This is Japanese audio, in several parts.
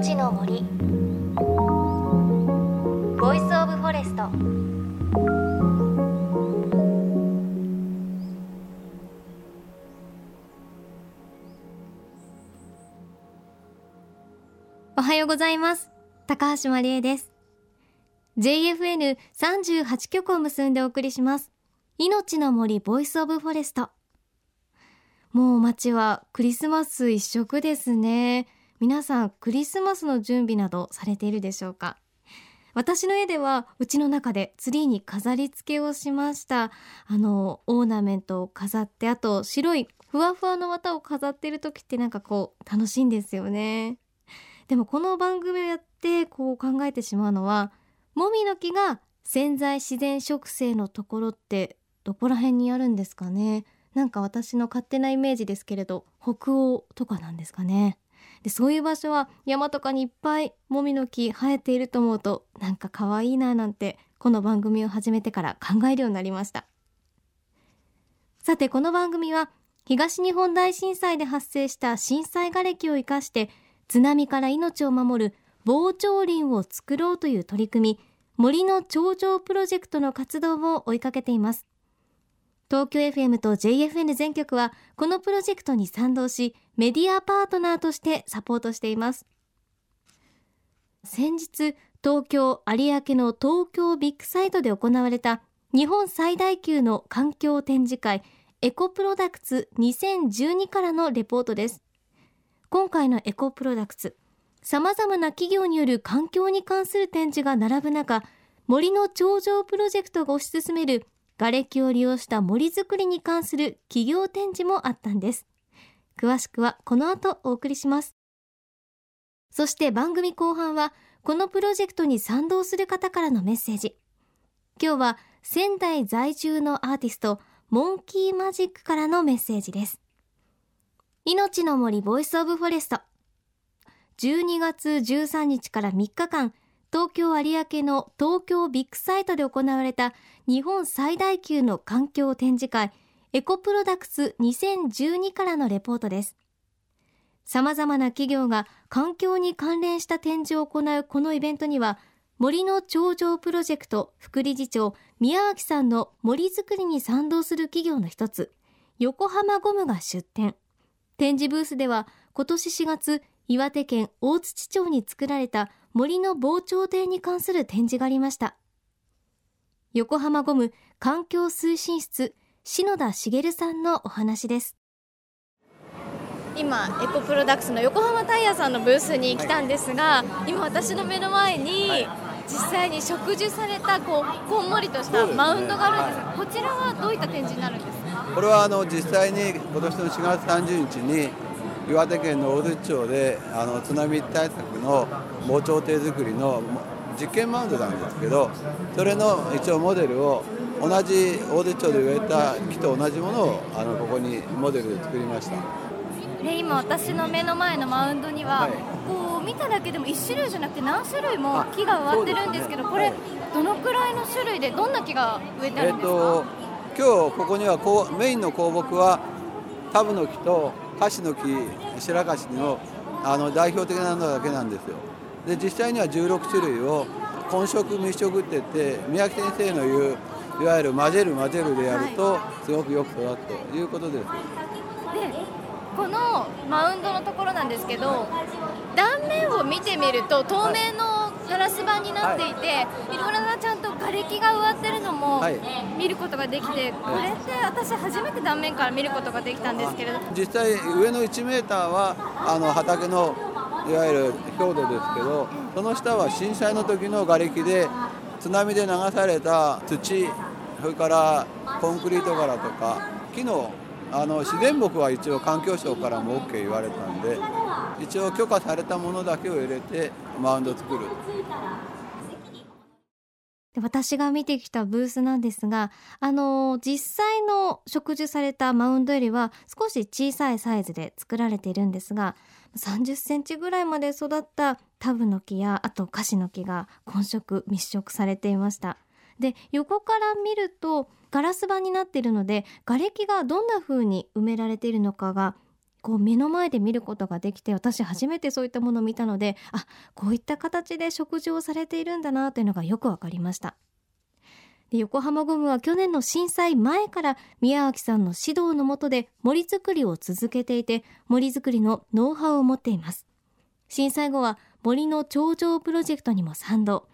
命の森。 Voice of Forest。おはようございます。高橋真理恵です。JFN38 局を結んでお送りします。命の森 Voice of Forest。もう街はクリスマス一色ですね。皆さんクリスマスの準備などされているでしょうか？私の家ではうちの中でツリーに飾り付けをしました。あのオーナメントを飾ってあと白いふわふわの綿を飾っている時ってなんかこう楽しいんですよね。でもこの番組をやってこう考えてしまうのはもみの木が潜在自然植生のところってどこら辺にあるんですかね？なんか私の勝手なイメージですけれど北欧とかなんですかね？でそういう場所は山とかにいっぱいもみの木生えていると思うとなんか可愛いななんてこの番組を始めてから考えるようになりました。さてこの番組は東日本大震災で発生した震災瓦礫を生かして津波から命を守る防潮林を作ろうという取り組み森の頂上プロジェクトの活動を追いかけています。東京 FM と JFN 全局はこのプロジェクトに賛同しメディアパートナーとしてサポートしています。先日東京有明の東京ビッグサイトで行われた日本最大級の環境展示会エコプロダクツ2012からのレポートです。今回のエコプロダクツ様々な企業による環境に関する展示が並ぶ中森の頂上プロジェクトが推し進める瓦礫を利用した森づくりに関する企業展示もあったんです。詳しくはこの後お送りします。そして番組後半はこのプロジェクトに賛同する方からのメッセージ。今日は仙台在住のアーティストモンキーマジックからのメッセージです。命の森 Voice of Forest。12月13日から3日間東京有明の東京ビッグサイトで行われた日本最大級の環境展示会エコプロダクツ2012からのレポートです。様々な企業が環境に関連した展示を行うこのイベントには森の頂上プロジェクト副理事長宮脇さんの森づくりに賛同する企業の一つ横浜ゴムが出展。展示ブースでは今年4月岩手県大槌町に作られた森の防潮堤に関する展示がありました。横浜ゴム環境推進室篠田茂さんのお話です。今エコプロダクツの横浜タイヤさんのブースに来たんですが、はい、今私の目の前に、実際に植樹されたこうこんもりとしたマウンドがあるんですが、ねはい、こちらはどういった展示になるんですか？これはあの実際に今年の4月30日に岩手県の大槌町であの津波対策の防潮堤作りの実験マウンドなんですけどそれの一応モデルを同じ大槌町で植えた木と同じものをあのここにモデルで作りました。で今私の目の前のマウンドには、はい、こう見ただけでも1種類じゃなくて何種類も木が植わってるんですけど、ね、これどのくらいの種類でどんな木が植えてあるんですか、えー、今日ここにはこうメインの香木はタブの木とカシの木白樫のあの代表的なのだけなんですよで実際には16種類を混色密植って言って宮城先生の言ういわゆる混ぜる混ぜるでやるとすごくよく育つということです。でこのマウンドのところなんですけど断面を見てみると透明のガラス板になっていて、はい、いろいろなちゃんと瓦礫が植わってるのも見ることができて、これって私初めて断面から見ることができたんですけれど。実際上の1メーターはあの畑のいわゆる強度ですけどその下は震災の時の瓦礫で津波で流された土それからコンクリート柄とか木のあの自然木は一応環境省からも OK 言われたんで一応許可されたものだけを入れてマウンド作る。で私が見てきたブースなんですが、あの、実際の植樹されたマウンドよりは少し小さいサイズで作られているんですが30センチぐらいまで育ったタブの木やあとカシの木が混色密植されていました。で横から見るとガラス板になっているので瓦礫がどんな風に埋められているのかがこう目の前で見ることができて私初めてそういったものを見たのであこういった形で食事をされているんだなというのがよくわかりました。で横浜ゴムは去年の震災前から宮脇さんの指導のもとで森作りを続けていて森作りのノウハウを持っています。震災後は森の頂上プロジェクトにも賛同。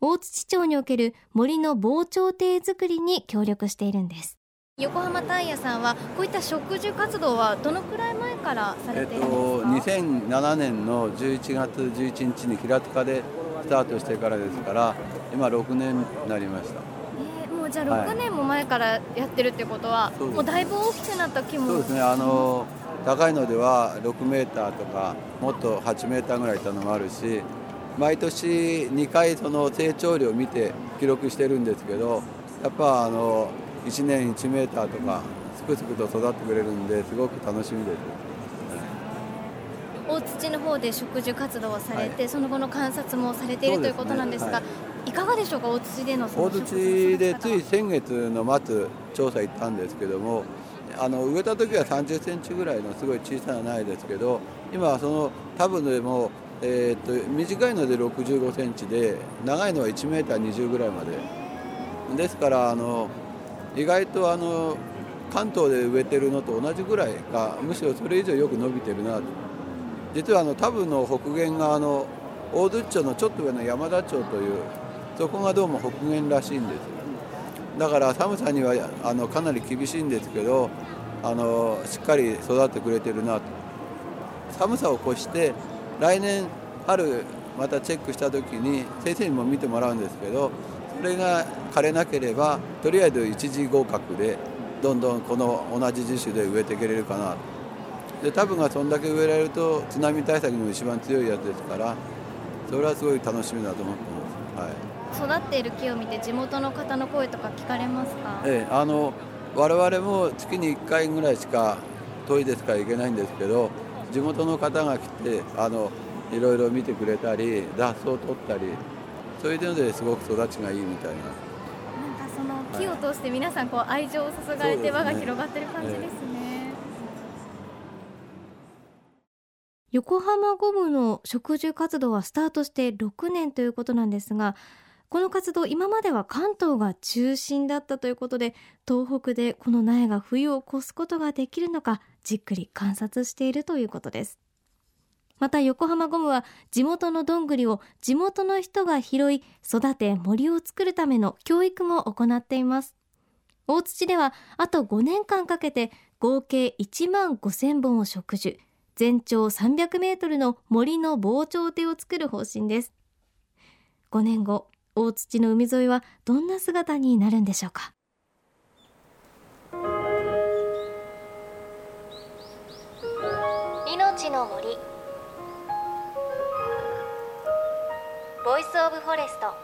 大槌町における森の防潮堤作りに協力しているんです。横浜タイヤさんはこういった植樹活動はどのくらい前からされているんですか、えっと、2007年の11月11日に平塚でスタートしてからですから今6年になりました、えー、もうじゃあ6年も前からやってるってことは、はい、もうだいぶ大きくなった木もそうですね。あの高いのでは6メーターとかもっと8メーターぐらいいたのもあるし毎年2回その成長量を見て記録してるんですけどやっぱあの1年1メーターとかすくすくと育ってくれるんですごく楽しみです。大土の方で植樹活動をされて、はい、その後の観察もされている、ね、ということなんですが、はい、いかがでしょうか、大土での大土でつい先月の末、調査行ったんですけども、あの植えた時は30センチぐらいのすごい小さな苗ですけど、今はその多分でも、えー、っと短いので65センチで、長いのは1メーター20ぐらいまで。ですからあの意外とあの関東で植えてるのと同じぐらいかむしろそれ以上よく伸びてるなと。実はあのタブの北限があの大津町のちょっと上の山田町というそこがどうも北限らしいんです。だから寒さにはあのかなり厳しいんですけどあのしっかり育ってくれてるなと。寒さを越して来年春またチェックした時に先生にも見てもらうんですけどれが枯れなければとりあえず一次合格でどんどんこの同じ樹種で植えていけれるかな。で多分がそんだけ植えられると津波対策にも一番強いやつですからそれはすごい楽しみだと思ってます、はい、育っている木を見て地元の方の声とか聞かれますか？ええあの我々も月に1回ぐらいしか遠いですから行けないんですけど地元の方が来てあのいろいろ見てくれたり雑草を取ったりそういうのですごく育ちがいいみたいな。なんかその木を通して皆さんこう愛情を注がれて輪が広がってる感じですね。横浜ゴムの植樹活動はスタートして6年ということなんですがこの活動今までは関東が中心だったということで東北でこの苗が冬を越すことができるのかじっくり観察しているということですまた横浜ゴムは地元のどんぐりを地元の人が拾い育て森を作るための教育も行っています。大土ではあと5年間かけて合計1万5000本を植樹。全長300メートルの森の防潮堤を作る方針です。5年後大槌の海沿いはどんな姿になるんでしょうか。命の森。 Voice of Forest。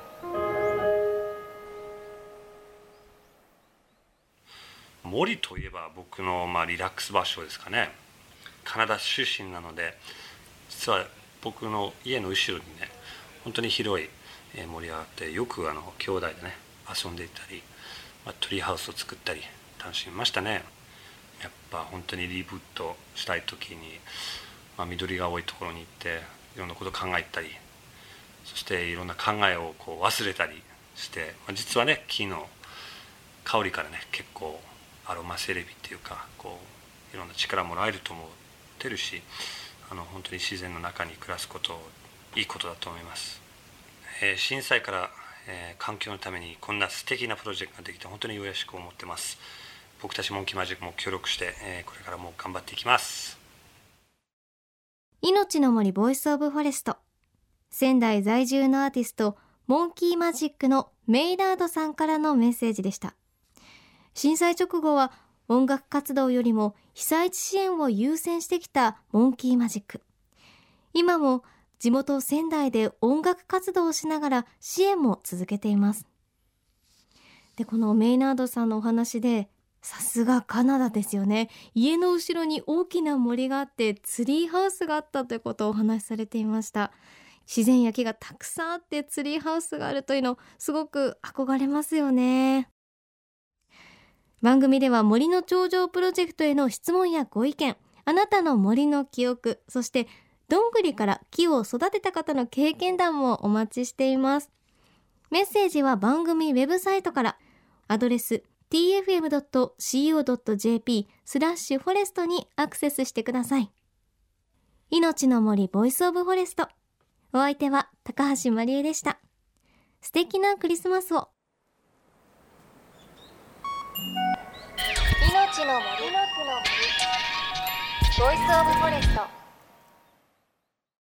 森といえば僕のまあリラックス場所ですかね。カナダ出身なので実は僕の家の後ろにね本当に広い森があってよくあの兄弟でね遊んでいたり、まあ、トリーハウスを作ったり楽しみましたね。やっぱ本当にリブートしたい時に、まあ、緑が多いところに行っていろんなこと考えたりそしていろんな考えをこう忘れたりして、まあ、実はね木の香りからね結構アロマセレビっていうかこういろんな力もらえると思ってるしあの本当に自然の中に暮らすこといいことだと思います、えー、震災から、えー、環境のためにこんな素敵なプロジェクトができて本当に嬉しく思ってます。僕たち MONKEY MAJIK も協力して、えー、これからも頑張っていきます。命の森 Voice of Forest。仙台在住のアーティストモンキーマジックのメイラードさんからのメッセージでした。震災直後は音楽活動よりも被災地支援を優先してきたモンキーマジック。今も地元仙台で音楽活動をしながら支援も続けています。でこのメイナードさんのお話でさすがカナダですよね。家の後ろに大きな森があってツリーハウスがあったということをお話しされていました。自然や木がたくさんあってツリーハウスがあるというのすごく憧れますよね。番組では森の頂上プロジェクトへの質問やご意見あなたの森の記憶そしてどんぐりから木を育てた方の経験談もお待ちしています。メッセージは番組ウェブサイトから。アドレス tfm.co.jp スラッシュフォレストにアクセスしてください。命の森 Voice of Forest。お相手は高橋まりえでした。素敵なクリスマスを。命の森。の木の森。 Voice of Forest。